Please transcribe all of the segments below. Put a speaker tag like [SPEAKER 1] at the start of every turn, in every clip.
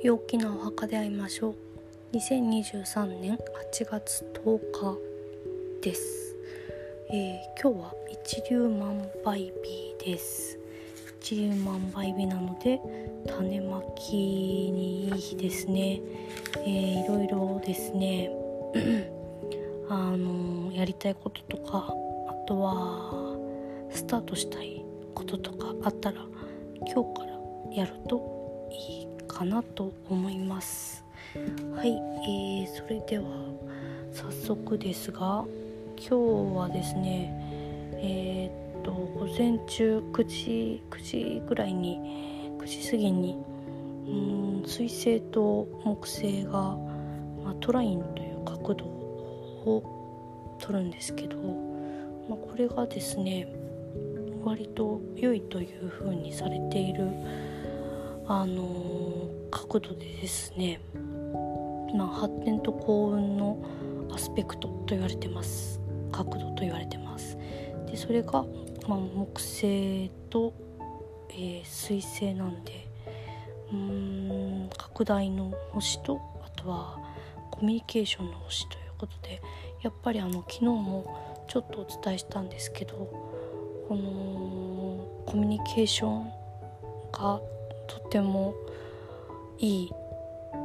[SPEAKER 1] 陽気なお墓で会いましょう。2023年8月10日です、えー、今日は一粒万倍日です。一粒万倍日なので種まきにいい日ですね、えー、いろいろですね。あのやりたいこととかあとはスタートしたいこととかあったら今日からやるといいかなと思います。はい、えー、それでは早速ですが今日はですねえー、っと午前中9時9時ぐらいに9時過ぎにうん水星と木星が、まあ、トラインという角度を取るんですけど、まあ、これがですね割と良いというふうにされているあの角度でですね、まあ、発展と幸運のアスペクトと言われてます。角度と言われてます。でそれが、まあ、木星と、えー、水星なんでうーん拡大の星とあとはコミュニケーションの星ということでやっぱりあの昨日もちょっとお伝えしたんですけどこのコミュニケーションがとてもいい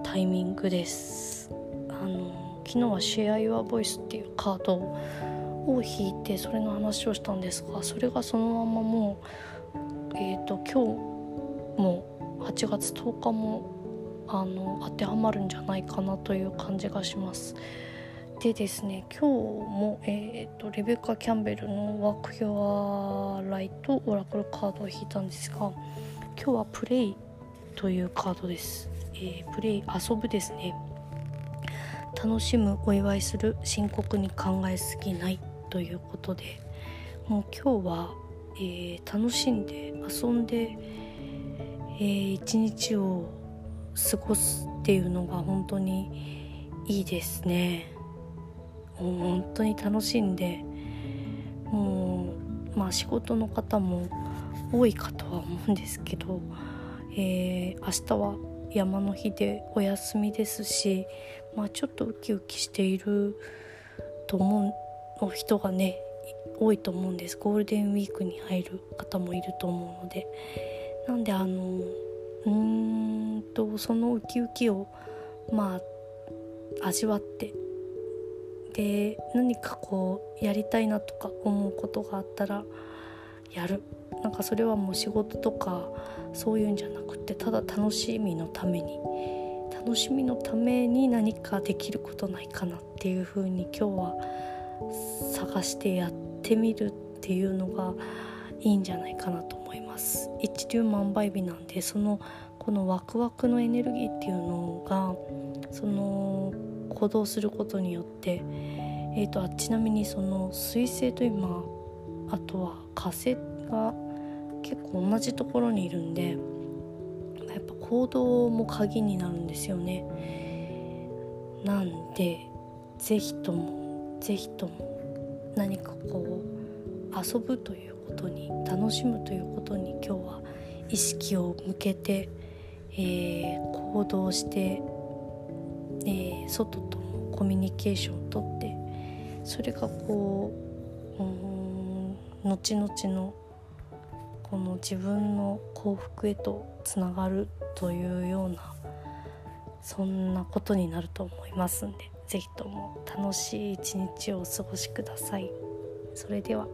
[SPEAKER 1] タイミングですあの昨日は「シェア・ユア・ボイス」っていうカードを引いてそれの話をしたんですがそれがそのままもうえっ、ー、と今日も8月10日もあの当てはまるんじゃないかなという感じがします。でですね今日も、えーと、レベッカ・キャンベルの「ワーク・ヨア・ライト」オラクルカードを引いたんですが今日はプレイというカードです、えー、プレイ遊ぶですね。楽しむお祝いする深刻に考えすぎないということで。もう今日は、えー、楽しんで遊んで、えー、一日を過ごすっていうのが本当にいいですね。もう本当に楽しんでもうまあ仕事の方も多いかとは思うんですけど、えー、明日は山の日でお休みですし、まあ、ちょっとウキウキしていると思う人がね多いと思うんです。ゴールデンウィークに入る方もいると思うので。なんであのうーんとそのウキウキをまあ味わってで何かこうやりたいなとか思うことがあったらやる。なんかそれはもう仕事とかそういうんじゃなくてただ楽しみのために楽しみのために何かできることないかなっていう風に今日は探してやってみるっていうのがいいんじゃないかなと思います。一粒万倍日なんでそのこのワクワクのエネルギーっていうのがその行動することによって、えーと、とちなみにその彗星と今あとは火星が結構同じところにいるんでやっぱ行動も鍵になるんですよね。なんで是非とも是非とも何かこう遊ぶということに楽しむということに今日は意識を向けて、えー、行動して、えー、外ともコミュニケーションをとってそれがこう後々のこの自分の幸福へとつながるというようなそんなことになると思いますんで是非とも楽しい一日をお過ごしください。それでは